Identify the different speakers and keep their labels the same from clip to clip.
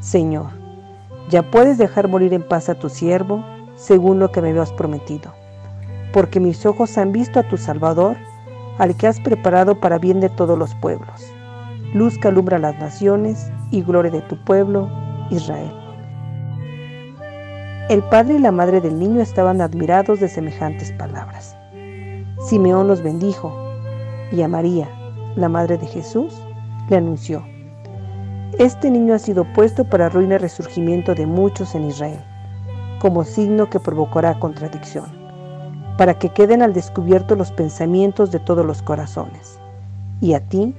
Speaker 1: Señor, ya puedes dejar morir en paz a tu siervo, según lo que me habías prometido, porque mis ojos han visto a tu Salvador, al que has preparado para bien de todos los pueblos, luz que alumbra las naciones y gloria de tu pueblo, Israel. El padre y la madre del niño estaban admirados de semejantes palabras. Simeón los bendijo y a María, la madre de Jesús, le anunció, este niño ha sido puesto para ruina y resurgimiento de muchos en Israel, como signo que provocará contradicción, para que queden al descubierto los pensamientos de todos los corazones. Y a ti,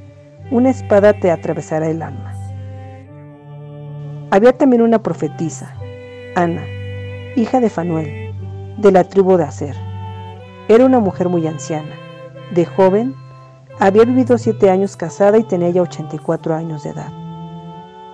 Speaker 1: una espada te atravesará el alma. Había también una profetisa, Ana, hija de Fanuel, de la tribu de Aser. Era una mujer muy anciana. De joven, había vivido siete años casada y tenía ya 84 años de edad.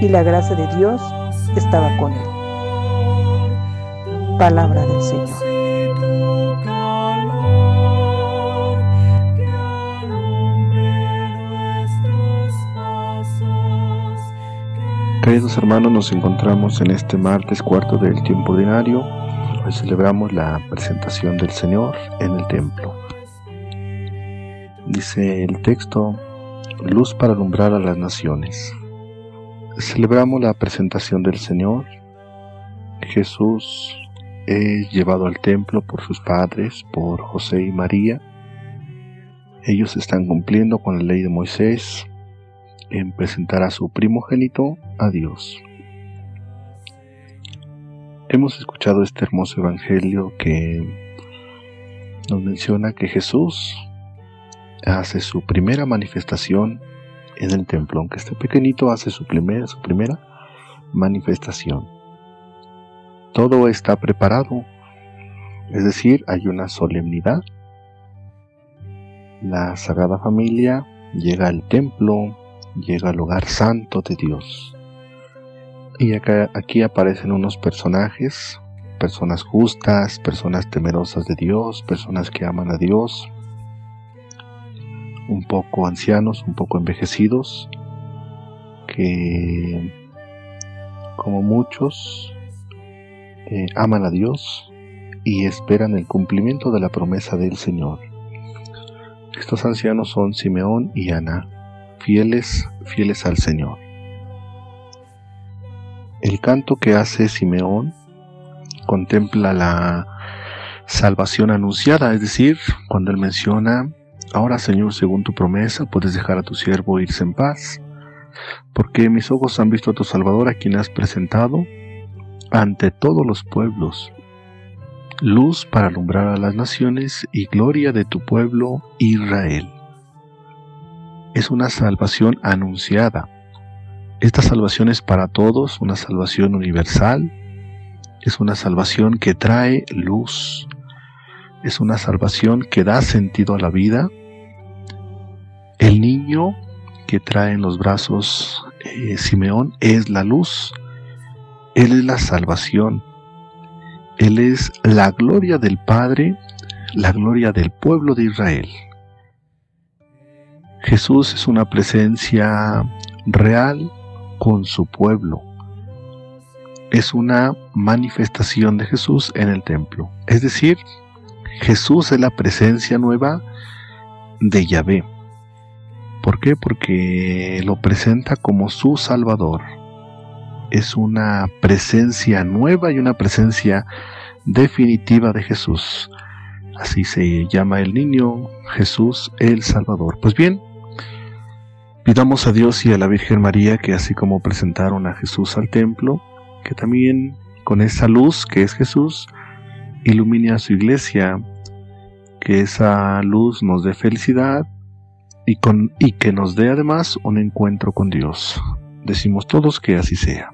Speaker 1: y la gracia de Dios estaba con él. Palabra del Señor.
Speaker 2: Queridos hermanos, nos encontramos en este martes cuarto del tiempo ordinario. Hoy celebramos la presentación del Señor en el templo. Dice el texto, luz para alumbrar a las naciones. Celebramos la presentación del Señor. Jesús es llevado al templo por sus padres, por José y María. Ellos están cumpliendo con la ley de Moisés en presentar a su primogénito a Dios. Hemos escuchado este hermoso evangelio que nos menciona que Jesús hace su primera manifestación en el templo, aunque este pequeñito hace su primera, su primera manifestación. Todo está preparado, es decir, hay una solemnidad. La Sagrada Familia llega al templo, llega al lugar santo de Dios. Y acá, aquí aparecen unos personajes, personas justas, personas temerosas de Dios, personas que aman a Dios, un poco ancianos, un poco envejecidos, que como muchos eh, aman a Dios y esperan el cumplimiento de la promesa del Señor. Estos ancianos son Simeón y Ana, fieles, fieles al Señor. El canto que hace Simeón contempla la salvación anunciada, es decir, cuando él menciona Ahora, Señor, según tu promesa, puedes dejar a tu siervo irse en paz, porque mis ojos han visto a tu Salvador, a quien has presentado ante todos los pueblos, luz para alumbrar a las naciones y gloria de tu pueblo Israel. Es una salvación anunciada. Esta salvación es para todos, una salvación universal, es una salvación que trae luz, es una salvación que da sentido a la vida. El niño que trae en los brazos eh, Simeón es la luz, Él es la salvación. Él es la gloria del Padre, la gloria del pueblo de Israel. Jesús es una presencia real con su pueblo. Es una manifestación de Jesús en el templo. Es decir, Jesús es la presencia nueva de Yahvé. ¿Por qué? Porque lo presenta como su Salvador. Es una presencia nueva y una presencia definitiva de Jesús. Así se llama el niño Jesús el Salvador. Pues bien, Pidamos a Dios y a la Virgen María que así como presentaron a Jesús al templo, que también con esa luz que es Jesús, ilumine a su iglesia, que esa luz nos dé felicidad y, con, y que nos dé además un encuentro con Dios. Decimos todos que así sea.